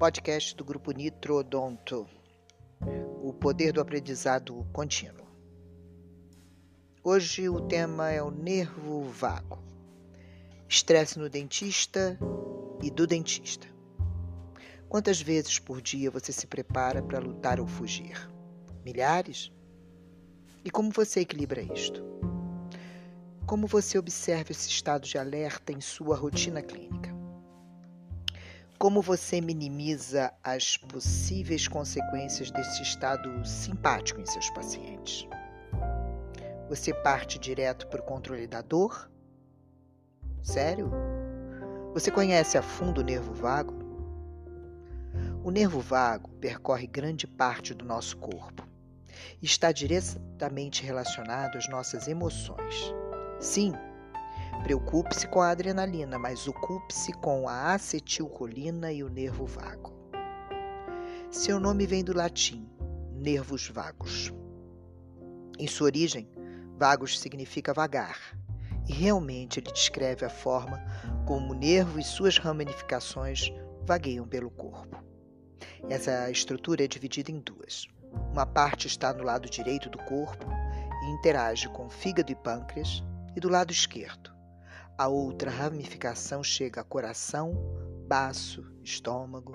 podcast do grupo Nitrodonto, o poder do aprendizado contínuo. Hoje o tema é o nervo vago, estresse no dentista e do dentista. Quantas vezes por dia você se prepara para lutar ou fugir? Milhares? E como você equilibra isto? Como você observa esse estado de alerta em sua rotina clínica? Como você minimiza as possíveis consequências desse estado simpático em seus pacientes? Você parte direto para o controle da dor? Sério? Você conhece a fundo o nervo vago? O nervo vago percorre grande parte do nosso corpo e está diretamente relacionado às nossas emoções. Sim, Preocupe-se com a adrenalina, mas ocupe-se com a acetilcolina e o nervo vago. Seu nome vem do latim, nervos vagos. Em sua origem, vagos significa vagar, e realmente ele descreve a forma como o nervo e suas ramificações vagueiam pelo corpo. Essa estrutura é dividida em duas. Uma parte está no lado direito do corpo e interage com fígado e pâncreas, e do lado esquerdo, a outra ramificação chega a coração, baço, estômago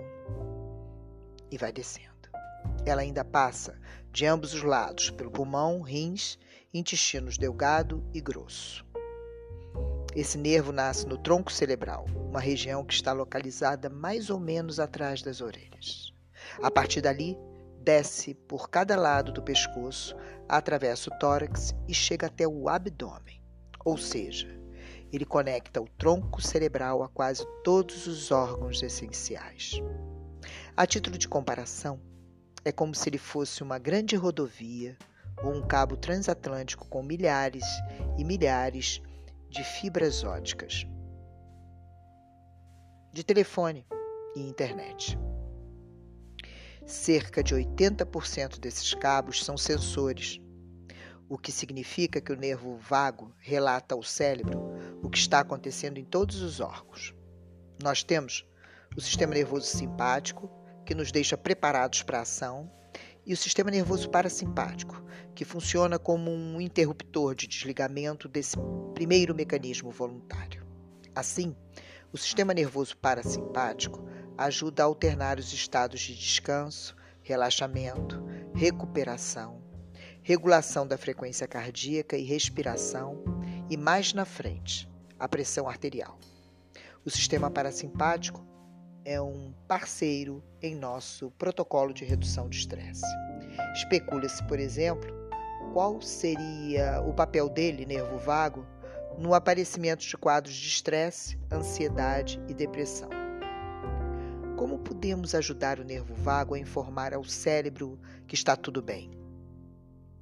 e vai descendo. Ela ainda passa de ambos os lados, pelo pulmão, rins, intestinos delgado e grosso. Esse nervo nasce no tronco cerebral, uma região que está localizada mais ou menos atrás das orelhas. A partir dali, desce por cada lado do pescoço, atravessa o tórax e chega até o abdômen, ou seja, ele conecta o tronco cerebral a quase todos os órgãos essenciais. A título de comparação, é como se ele fosse uma grande rodovia ou um cabo transatlântico com milhares e milhares de fibras óticas, de telefone e internet. Cerca de 80% desses cabos são sensores o que significa que o nervo vago relata ao cérebro o que está acontecendo em todos os órgãos. Nós temos o sistema nervoso simpático, que nos deixa preparados para a ação, e o sistema nervoso parasimpático, que funciona como um interruptor de desligamento desse primeiro mecanismo voluntário. Assim, o sistema nervoso parasimpático ajuda a alternar os estados de descanso, relaxamento, recuperação regulação da frequência cardíaca e respiração, e mais na frente, a pressão arterial. O sistema parasimpático é um parceiro em nosso protocolo de redução de estresse. Especula-se, por exemplo, qual seria o papel dele, nervo vago, no aparecimento de quadros de estresse, ansiedade e depressão. Como podemos ajudar o nervo vago a informar ao cérebro que está tudo bem?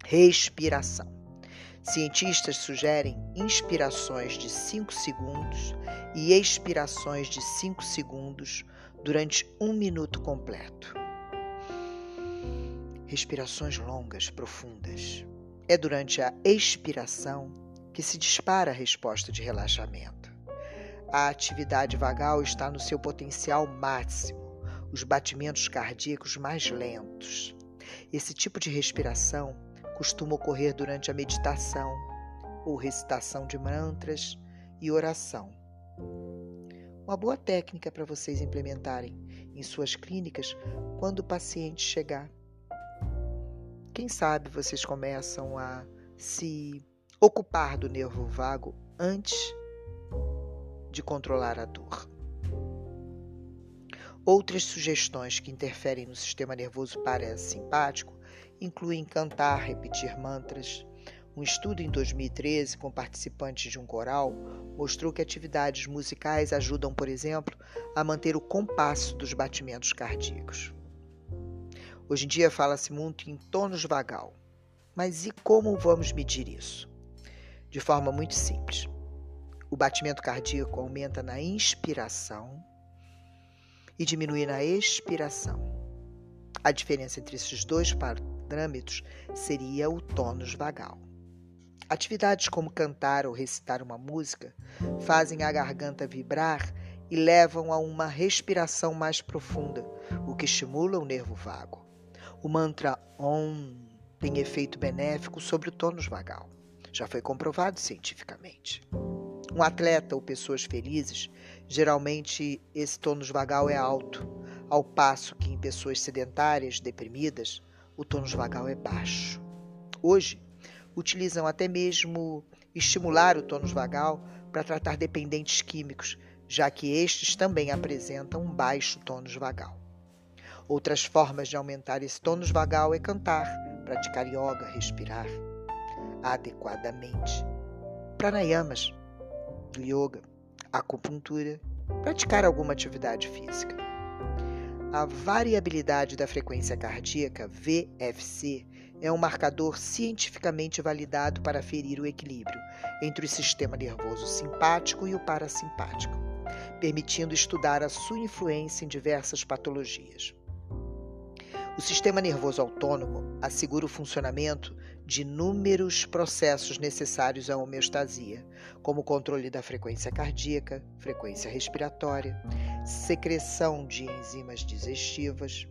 Respiração. Cientistas sugerem inspirações de 5 segundos e expirações de 5 segundos durante um minuto completo. Respirações longas, profundas. É durante a expiração que se dispara a resposta de relaxamento. A atividade vagal está no seu potencial máximo, os batimentos cardíacos mais lentos. Esse tipo de respiração costuma ocorrer durante a meditação ou recitação de mantras e oração. Uma boa técnica para vocês implementarem em suas clínicas quando o paciente chegar. Quem sabe vocês começam a se ocupar do nervo vago antes de controlar a dor. Outras sugestões que interferem no sistema nervoso parasimpático incluem cantar, repetir mantras. Um estudo em 2013 com participantes de um coral mostrou que atividades musicais ajudam, por exemplo, a manter o compasso dos batimentos cardíacos. Hoje em dia fala-se muito em tônus vagal. Mas e como vamos medir isso? De forma muito simples. O batimento cardíaco aumenta na inspiração e diminui na expiração. A diferença entre esses dois seria o tônus vagal. Atividades como cantar ou recitar uma música fazem a garganta vibrar e levam a uma respiração mais profunda, o que estimula o nervo vago. O mantra Om tem efeito benéfico sobre o tônus vagal. Já foi comprovado cientificamente. Um atleta ou pessoas felizes, geralmente esse tônus vagal é alto, ao passo que em pessoas sedentárias, deprimidas, o tônus vagal é baixo. Hoje, utilizam até mesmo estimular o tônus vagal para tratar dependentes químicos, já que estes também apresentam um baixo tônus vagal. Outras formas de aumentar esse tônus vagal é cantar, praticar yoga, respirar adequadamente, pranayamas, yoga, acupuntura, praticar alguma atividade física. A variabilidade da frequência cardíaca, VFC, é um marcador cientificamente validado para aferir o equilíbrio entre o sistema nervoso simpático e o parasimpático, permitindo estudar a sua influência em diversas patologias. O sistema nervoso autônomo assegura o funcionamento de inúmeros processos necessários à homeostasia, como o controle da frequência cardíaca, frequência respiratória, secreção de enzimas digestivas,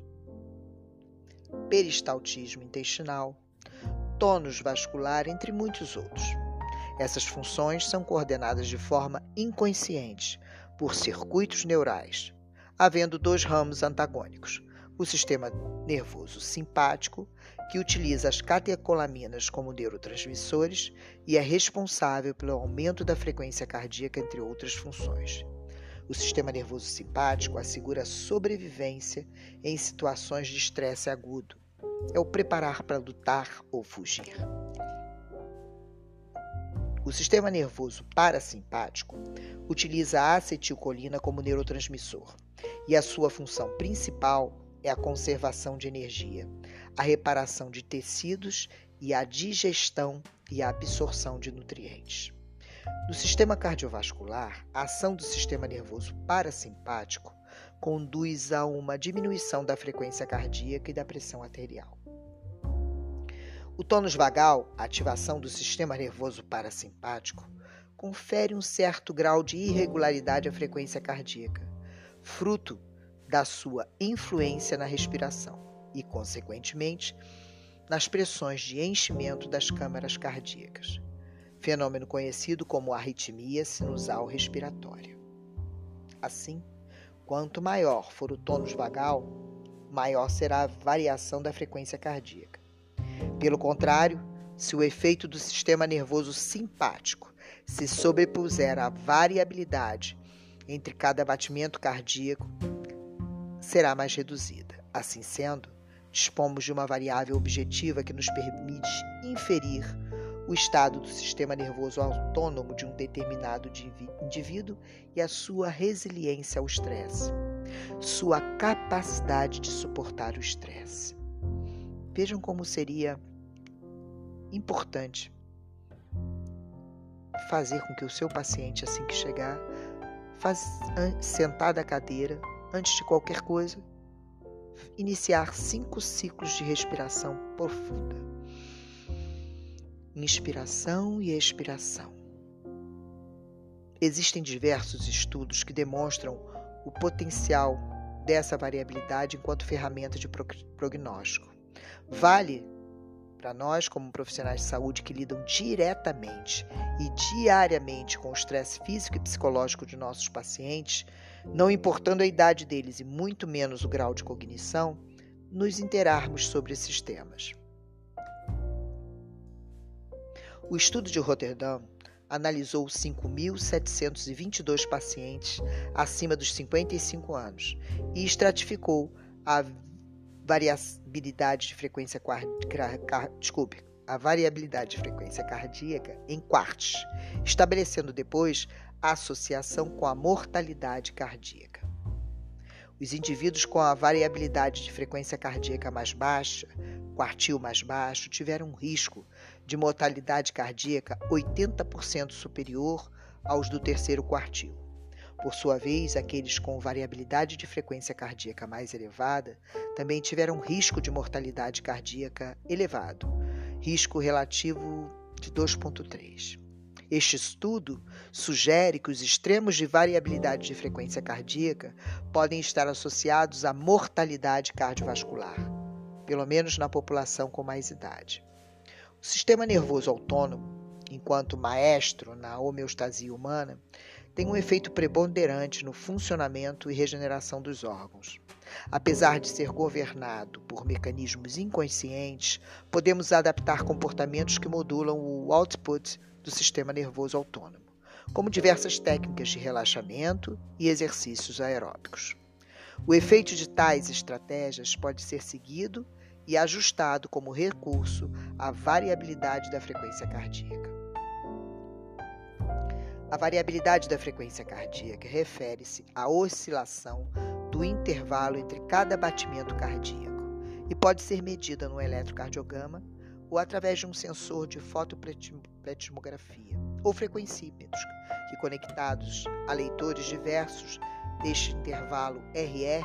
peristaltismo intestinal, tônus vascular, entre muitos outros. Essas funções são coordenadas de forma inconsciente por circuitos neurais, havendo dois ramos antagônicos o sistema nervoso simpático, que utiliza as catecolaminas como neurotransmissores e é responsável pelo aumento da frequência cardíaca, entre outras funções. O sistema nervoso simpático assegura a sobrevivência em situações de estresse agudo. É o preparar para lutar ou fugir. O sistema nervoso parasimpático utiliza a acetilcolina como neurotransmissor e a sua função principal é a conservação de energia, a reparação de tecidos e a digestão e a absorção de nutrientes. No sistema cardiovascular, a ação do sistema nervoso parasimpático conduz a uma diminuição da frequência cardíaca e da pressão arterial. O tônus vagal, a ativação do sistema nervoso parasimpático, confere um certo grau de irregularidade à frequência cardíaca, fruto da sua influência na respiração e, consequentemente, nas pressões de enchimento das câmaras cardíacas, fenômeno conhecido como arritmia sinusal respiratória. Assim, quanto maior for o tônus vagal, maior será a variação da frequência cardíaca. Pelo contrário, se o efeito do sistema nervoso simpático se sobrepuser à variabilidade entre cada batimento cardíaco, será mais reduzida. Assim sendo, dispomos de uma variável objetiva que nos permite inferir o estado do sistema nervoso autônomo de um determinado indivíduo e a sua resiliência ao estresse, sua capacidade de suportar o estresse. Vejam como seria importante fazer com que o seu paciente, assim que chegar, faz, sentar da cadeira, antes de qualquer coisa, iniciar cinco ciclos de respiração profunda. Inspiração e expiração. Existem diversos estudos que demonstram o potencial dessa variabilidade enquanto ferramenta de prognóstico. Vale para nós, como profissionais de saúde que lidam diretamente e diariamente com o estresse físico e psicológico de nossos pacientes, não importando a idade deles e muito menos o grau de cognição, nos interarmos sobre esses temas. O estudo de Rotterdam analisou 5.722 pacientes acima dos 55 anos e estratificou a variabilidade de frequência desculpe, a variabilidade de frequência cardíaca em quartos, estabelecendo depois a associação com a mortalidade cardíaca. Os indivíduos com a variabilidade de frequência cardíaca mais baixa, quartil mais baixo, tiveram um risco de mortalidade cardíaca 80% superior aos do terceiro quartil. Por sua vez, aqueles com variabilidade de frequência cardíaca mais elevada também tiveram risco de mortalidade cardíaca elevado, risco relativo de 2,3. Este estudo sugere que os extremos de variabilidade de frequência cardíaca podem estar associados à mortalidade cardiovascular, pelo menos na população com mais idade. O sistema nervoso autônomo, enquanto maestro na homeostasia humana, tem um efeito preponderante no funcionamento e regeneração dos órgãos. Apesar de ser governado por mecanismos inconscientes, podemos adaptar comportamentos que modulam o output do sistema nervoso autônomo, como diversas técnicas de relaxamento e exercícios aeróbicos. O efeito de tais estratégias pode ser seguido e ajustado como recurso à variabilidade da frequência cardíaca. A variabilidade da frequência cardíaca refere-se à oscilação do intervalo entre cada batimento cardíaco e pode ser medida no eletrocardiograma ou através de um sensor de fotopletismografia ou frequencímetros que, conectados a leitores diversos deste intervalo RR,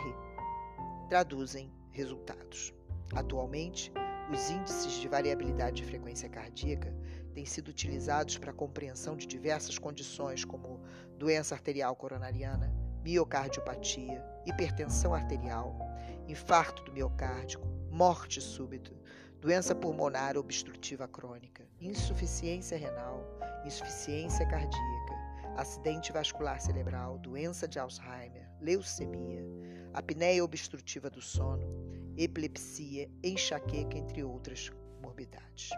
traduzem resultados. Atualmente, os índices de variabilidade de frequência cardíaca têm sido utilizados para a compreensão de diversas condições como doença arterial coronariana, miocardiopatia, hipertensão arterial, infarto do miocárdio, morte súbita, doença pulmonar obstrutiva crônica, insuficiência renal, insuficiência cardíaca, acidente vascular cerebral, doença de Alzheimer, leucemia, apneia obstrutiva do sono, epilepsia, enxaqueca, entre outras morbidades.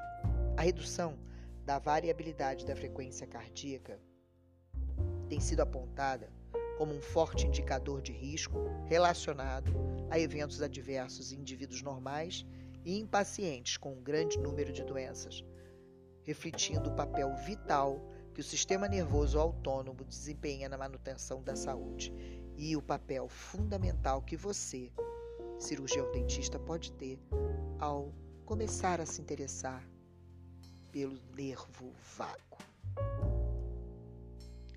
A redução da variabilidade da frequência cardíaca tem sido apontada como um forte indicador de risco relacionado a eventos adversos em indivíduos normais e em pacientes com um grande número de doenças, refletindo o papel vital que o sistema nervoso autônomo desempenha na manutenção da saúde e o papel fundamental que você, cirurgião dentista pode ter ao começar a se interessar pelo nervo vago.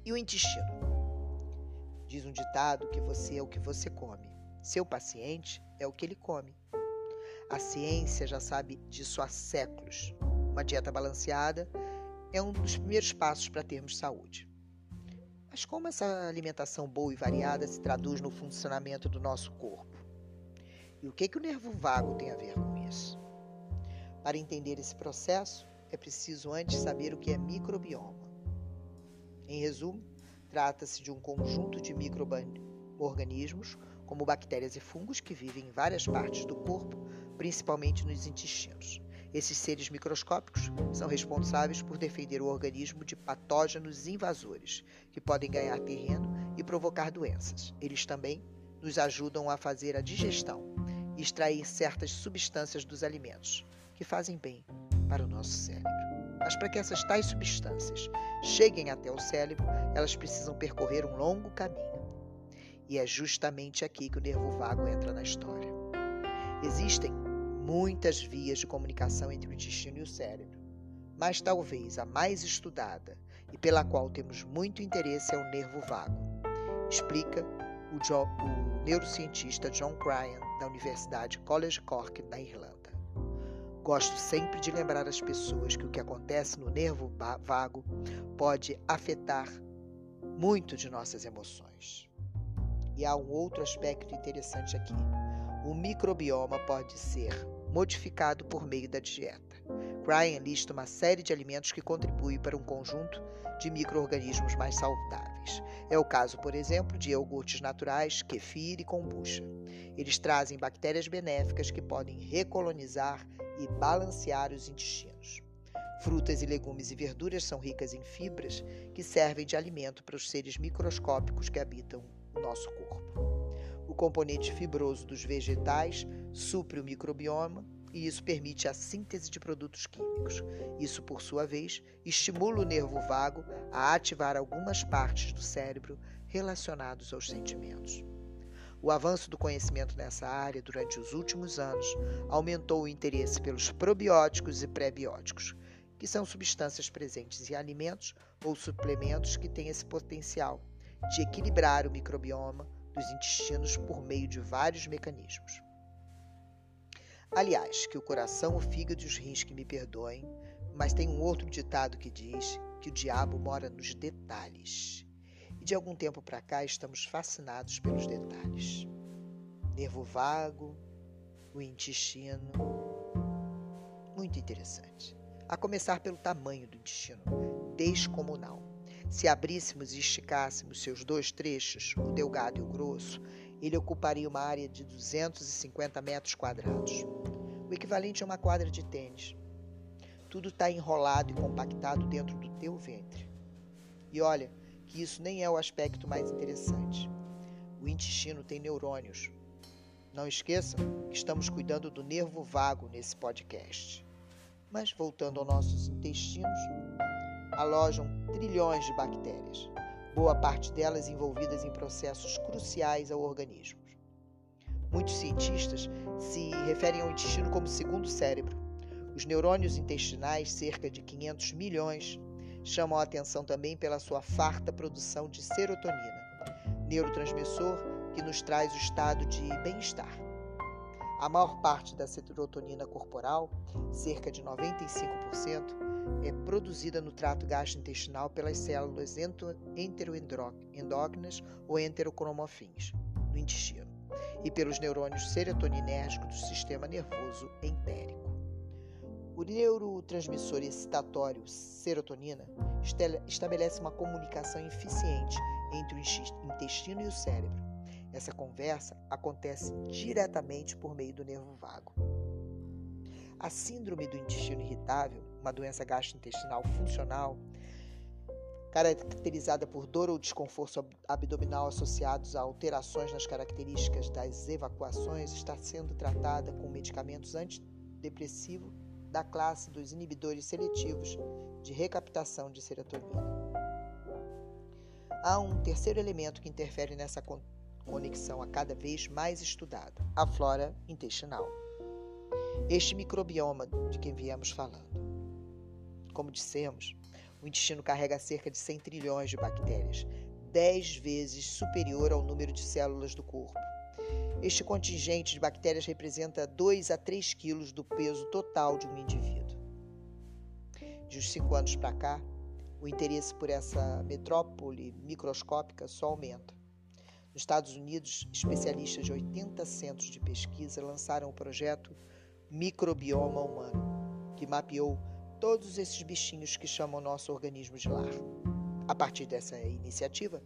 E o intestino? Diz um ditado que você é o que você come. Seu paciente é o que ele come. A ciência já sabe disso há séculos. Uma dieta balanceada é um dos primeiros passos para termos saúde. Mas como essa alimentação boa e variada se traduz no funcionamento do nosso corpo? E o que, que o nervo vago tem a ver com isso? Para entender esse processo, é preciso antes saber o que é microbioma. Em resumo, trata-se de um conjunto de microorganismos, como bactérias e fungos, que vivem em várias partes do corpo, principalmente nos intestinos. Esses seres microscópicos são responsáveis por defender o organismo de patógenos invasores, que podem ganhar terreno e provocar doenças. Eles também nos ajudam a fazer a digestão e extrair certas substâncias dos alimentos, que fazem bem para o nosso cérebro. Mas para que essas tais substâncias cheguem até o cérebro, elas precisam percorrer um longo caminho. E é justamente aqui que o nervo vago entra na história. Existem muitas vias de comunicação entre o intestino e o cérebro, mas talvez a mais estudada e pela qual temos muito interesse é o nervo vago. Explica o, jo o neurocientista John Cryan, da Universidade College Cork, na Irlanda. Gosto sempre de lembrar as pessoas que o que acontece no nervo vago pode afetar muito de nossas emoções. E há um outro aspecto interessante aqui. O microbioma pode ser modificado por meio da dieta. Ryan lista uma série de alimentos que contribuem para um conjunto de micro-organismos mais saudáveis. É o caso, por exemplo, de iogurtes naturais, kefir e kombucha. Eles trazem bactérias benéficas que podem recolonizar e balancear os intestinos. Frutas e legumes e verduras são ricas em fibras que servem de alimento para os seres microscópicos que habitam o nosso corpo. O componente fibroso dos vegetais supre o microbioma e isso permite a síntese de produtos químicos. Isso, por sua vez, estimula o nervo vago a ativar algumas partes do cérebro relacionados aos sentimentos. O avanço do conhecimento nessa área durante os últimos anos aumentou o interesse pelos probióticos e pré-bióticos, que são substâncias presentes em alimentos ou suplementos que têm esse potencial de equilibrar o microbioma dos intestinos por meio de vários mecanismos. Aliás, que o coração, o fígado e os rins que me perdoem, mas tem um outro ditado que diz que o diabo mora nos detalhes. E de algum tempo para cá estamos fascinados pelos detalhes. Nervo vago, o intestino. Muito interessante. A começar pelo tamanho do intestino, descomunal. Se abríssemos e esticássemos seus dois trechos, o delgado e o grosso, ele ocuparia uma área de 250 metros quadrados, o equivalente a uma quadra de tênis. Tudo está enrolado e compactado dentro do teu ventre. E olha que isso nem é o aspecto mais interessante. O intestino tem neurônios. Não esqueçam que estamos cuidando do nervo vago nesse podcast. Mas voltando aos nossos intestinos, alojam trilhões de bactérias boa parte delas envolvidas em processos cruciais ao organismo. Muitos cientistas se referem ao intestino como segundo cérebro. Os neurônios intestinais, cerca de 500 milhões, chamam a atenção também pela sua farta produção de serotonina, neurotransmissor que nos traz o estado de bem-estar. A maior parte da serotonina corporal, cerca de 95%, é produzida no trato gastrointestinal pelas células enteroendócrinas ou enterocromofins, no intestino, e pelos neurônios serotoninérgicos do sistema nervoso entérico. O neurotransmissor excitatório serotonina estabelece uma comunicação eficiente entre o intestino e o cérebro. Essa conversa acontece diretamente por meio do nervo vago. A síndrome do intestino irritável uma doença gastrointestinal funcional, caracterizada por dor ou desconforto abdominal associados a alterações nas características das evacuações, está sendo tratada com medicamentos antidepressivos da classe dos inibidores seletivos de recaptação de serotonina. Há um terceiro elemento que interfere nessa conexão a cada vez mais estudado: a flora intestinal. Este microbioma de quem viemos falando. Como dissemos, o intestino carrega cerca de 100 trilhões de bactérias, 10 vezes superior ao número de células do corpo. Este contingente de bactérias representa 2 a 3 quilos do peso total de um indivíduo. De uns 5 anos para cá, o interesse por essa metrópole microscópica só aumenta. Nos Estados Unidos, especialistas de 80 centros de pesquisa lançaram o projeto Microbioma Humano, que mapeou todos esses bichinhos que chamam nosso organismo de lar. A partir dessa iniciativa,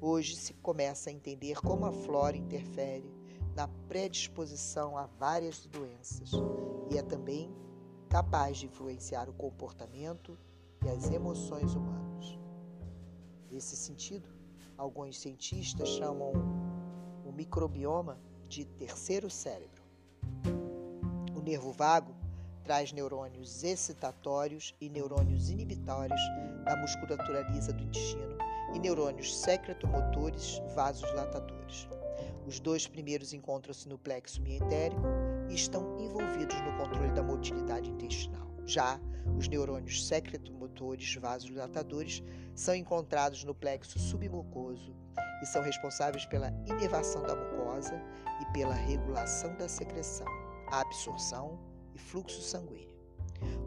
hoje se começa a entender como a flora interfere na predisposição a várias doenças e é também capaz de influenciar o comportamento e as emoções humanos. Nesse sentido, alguns cientistas chamam o microbioma de terceiro cérebro. O nervo vago traz neurônios excitatórios e neurônios inibitórios da musculatura lisa do intestino e neurônios secretomotores vasodilatadores. Os dois primeiros encontram-se no plexo mientérico e estão envolvidos no controle da motilidade intestinal. Já os neurônios secretomotores vasodilatadores são encontrados no plexo submucoso e são responsáveis pela inervação da mucosa e pela regulação da secreção, absorção fluxo sanguíneo.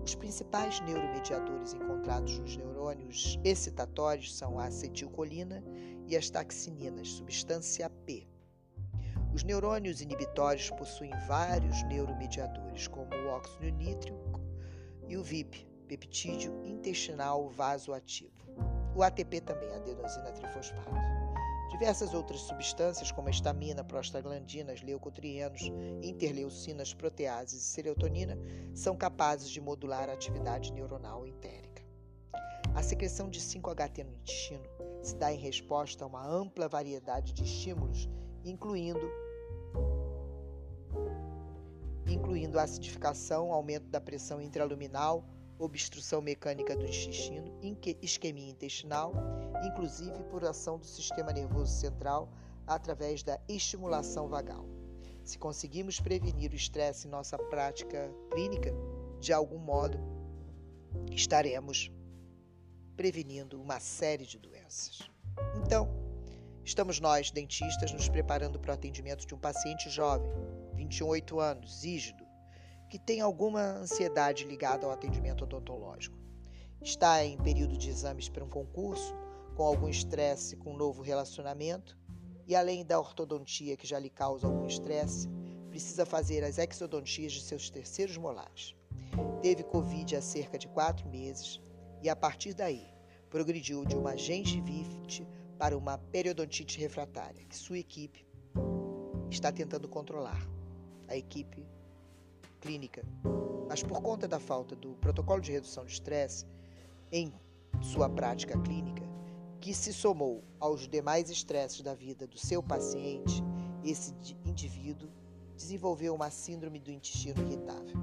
Os principais neuromediadores encontrados nos neurônios excitatórios são a acetilcolina e as taxininas, substância P. Os neurônios inibitórios possuem vários neuromediadores, como o óxido nítrico e o VIP, peptídeo intestinal vasoativo. O ATP também, adenosina trifosfato. Diversas outras substâncias, como estamina, prostaglandinas, leucotrienos, interleucinas, proteases e serotonina, são capazes de modular a atividade neuronal entérica. A secreção de 5-HT no intestino se dá em resposta a uma ampla variedade de estímulos, incluindo incluindo acidificação, aumento da pressão intraluminal, obstrução mecânica do intestino, isquemia intestinal, inclusive por ação do sistema nervoso central através da estimulação vagal. Se conseguimos prevenir o estresse em nossa prática clínica, de algum modo estaremos prevenindo uma série de doenças. Então, estamos nós, dentistas, nos preparando para o atendimento de um paciente jovem, 28 anos, rígido, que tem alguma ansiedade ligada ao atendimento odontológico. está em período de exames para um concurso, com algum estresse com um novo relacionamento, e além da ortodontia que já lhe causa algum estresse, precisa fazer as exodontias de seus terceiros molares. Teve Covid há cerca de quatro meses e, a partir daí, progrediu de uma gengivite para uma periodontite refratária, que sua equipe está tentando controlar. A equipe clínica. Mas por conta da falta do protocolo de redução de estresse em sua prática clínica, que se somou aos demais estresses da vida do seu paciente, esse indivíduo desenvolveu uma síndrome do intestino irritável.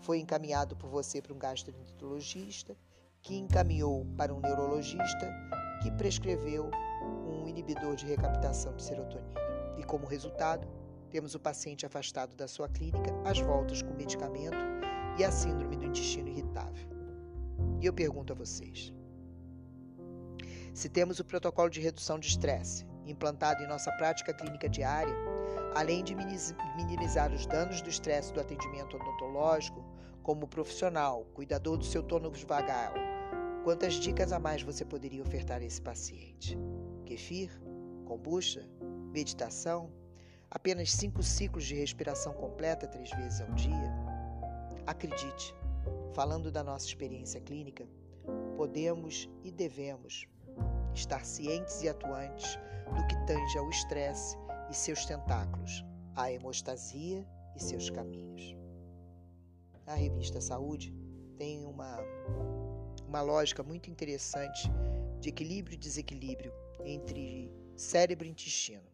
Foi encaminhado por você para um gastroenterologista, que encaminhou para um neurologista, que prescreveu um inibidor de recaptação de serotonina. E como resultado, temos o paciente afastado da sua clínica, as voltas com medicamento e a síndrome do intestino irritável. E eu pergunto a vocês: se temos o protocolo de redução de estresse implantado em nossa prática clínica diária, além de minimizar os danos do estresse do atendimento odontológico, como profissional, cuidador do seu tônus vagal, quantas dicas a mais você poderia ofertar a esse paciente? Kefir? Kombucha? Meditação? Apenas cinco ciclos de respiração completa três vezes ao dia? Acredite, falando da nossa experiência clínica, podemos e devemos estar cientes e atuantes do que tange ao estresse e seus tentáculos, à hemostasia e seus caminhos. A revista Saúde tem uma, uma lógica muito interessante de equilíbrio e desequilíbrio entre cérebro e intestino.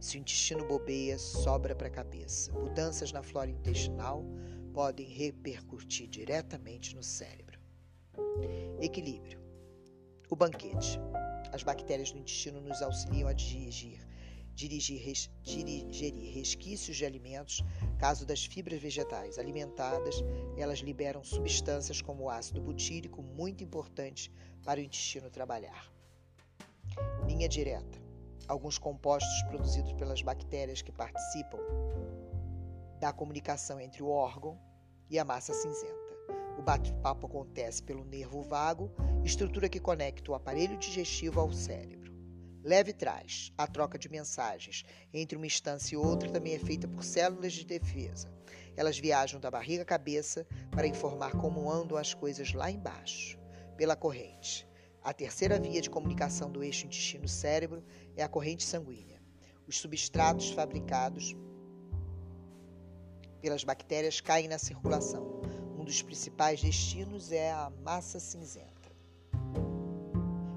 Se o intestino bobeia, sobra para a cabeça. Mudanças na flora intestinal podem repercutir diretamente no cérebro. Equilíbrio. O banquete. As bactérias do intestino nos auxiliam a dirigir, dirigir, res, digerir resquícios de alimentos. Caso das fibras vegetais alimentadas, elas liberam substâncias como o ácido butírico, muito importante para o intestino trabalhar. Linha direta. Alguns compostos produzidos pelas bactérias que participam da comunicação entre o órgão e a massa cinzenta. O bate-papo acontece pelo nervo vago, estrutura que conecta o aparelho digestivo ao cérebro. Leve trás, a troca de mensagens entre uma instância e outra também é feita por células de defesa. Elas viajam da barriga à cabeça para informar como andam as coisas lá embaixo, pela corrente. A terceira via de comunicação do eixo intestino-cérebro é a corrente sanguínea. Os substratos fabricados pelas bactérias caem na circulação. Um dos principais destinos é a massa cinzenta.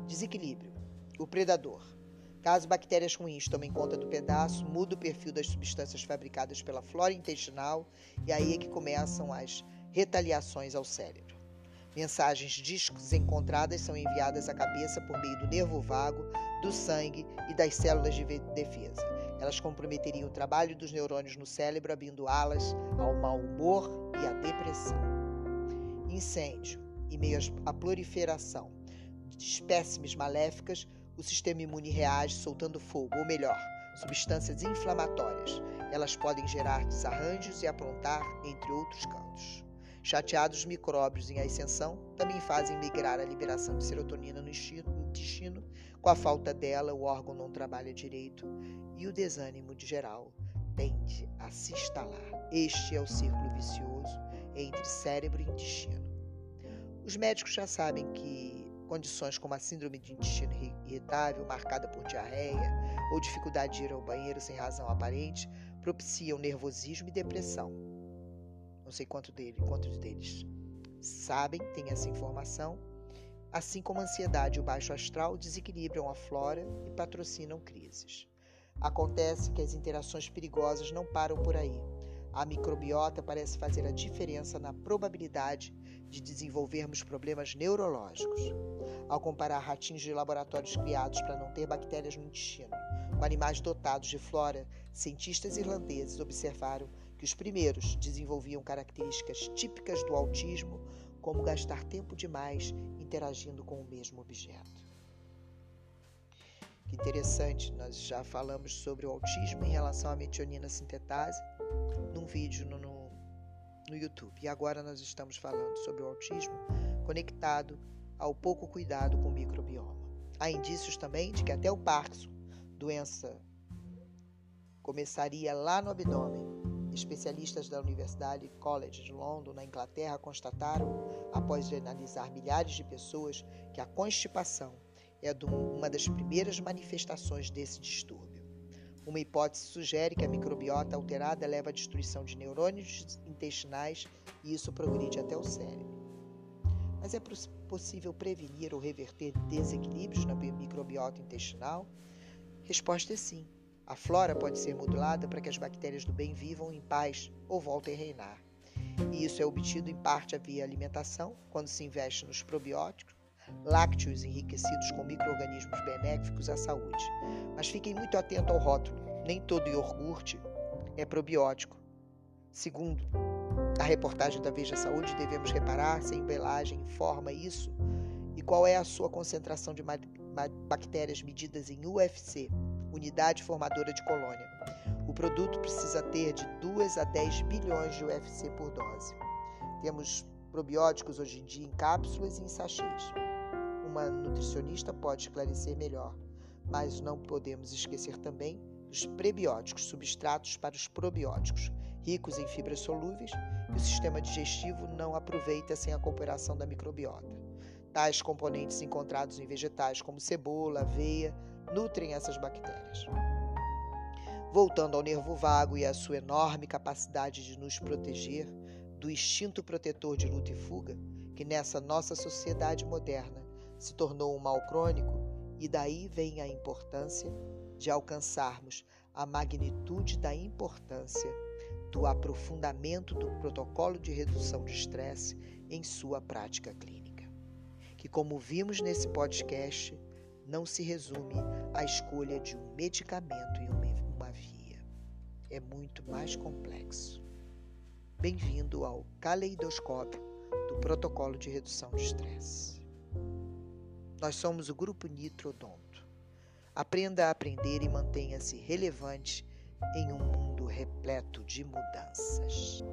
Desequilíbrio. O predador. Caso bactérias ruins tomem conta do pedaço, muda o perfil das substâncias fabricadas pela flora intestinal e aí é que começam as retaliações ao cérebro. Mensagens desencontradas são enviadas à cabeça por meio do nervo vago, do sangue e das células de defesa. Elas comprometeriam o trabalho dos neurônios no cérebro, abrindo alas ao mau humor e à depressão incêndio, em meio à proliferação de espécimes maléficas, o sistema imune reage soltando fogo, ou melhor, substâncias inflamatórias. Elas podem gerar desarranjos e aprontar, entre outros cantos. Chateados micróbios em ascensão também fazem migrar a liberação de serotonina no intestino. Com a falta dela, o órgão não trabalha direito e o desânimo de geral tende a se instalar. Este é o círculo vicioso entre cérebro e intestino. Os médicos já sabem que condições como a síndrome de intestino irritável, marcada por diarreia ou dificuldade de ir ao banheiro sem razão aparente, propiciam nervosismo e depressão. Não sei quanto dele, quantos deles sabem, têm essa informação, assim como a ansiedade e o baixo astral desequilibram a flora e patrocinam crises. Acontece que as interações perigosas não param por aí. A microbiota parece fazer a diferença na probabilidade de desenvolvermos problemas neurológicos. Ao comparar ratinhos de laboratórios criados para não ter bactérias no intestino com animais dotados de flora, cientistas irlandeses observaram que os primeiros desenvolviam características típicas do autismo, como gastar tempo demais interagindo com o mesmo objeto. Que interessante, nós já falamos sobre o autismo em relação à metionina sintetase num vídeo no, no, no YouTube. E agora nós estamos falando sobre o autismo conectado ao pouco cuidado com o microbioma. Há indícios também de que até o Parkinson, doença, começaria lá no abdômen. Especialistas da Universidade College de London, na Inglaterra, constataram, após analisar milhares de pessoas, que a constipação é uma das primeiras manifestações desse distúrbio. Uma hipótese sugere que a microbiota alterada leva à destruição de neurônios intestinais e isso progride até o cérebro. Mas é possível prevenir ou reverter desequilíbrios na microbiota intestinal? Resposta é sim. A flora pode ser modulada para que as bactérias do bem vivam em paz ou voltem a reinar. E isso é obtido em parte via alimentação, quando se investe nos probióticos, lácteos enriquecidos com micro-organismos benéficos à saúde. Mas fiquem muito atentos ao rótulo. Nem todo iogurte é probiótico. Segundo a reportagem da Veja Saúde, devemos reparar se a embalagem informa isso e qual é a sua concentração de bactérias medidas em UFC, unidade formadora de colônia. O produto precisa ter de 2 a 10 bilhões de UFC por dose. Temos probióticos hoje em dia em cápsulas e em sachês. Uma nutricionista pode esclarecer melhor, mas não podemos esquecer também dos prebióticos, substratos para os probióticos, ricos em fibras solúveis, que o sistema digestivo não aproveita sem a cooperação da microbiota. Tais componentes encontrados em vegetais como cebola, aveia, nutrem essas bactérias. Voltando ao nervo vago e à sua enorme capacidade de nos proteger do instinto protetor de luta e fuga, que nessa nossa sociedade moderna se tornou um mal crônico, e daí vem a importância de alcançarmos a magnitude da importância do aprofundamento do protocolo de redução de estresse em sua prática clínica. Que, como vimos nesse podcast, não se resume à escolha de um medicamento e uma via. É muito mais complexo. Bem-vindo ao caleidoscópio do protocolo de redução de estresse. Nós somos o Grupo Nitrodonto. Aprenda a aprender e mantenha-se relevante em um mundo repleto de mudanças.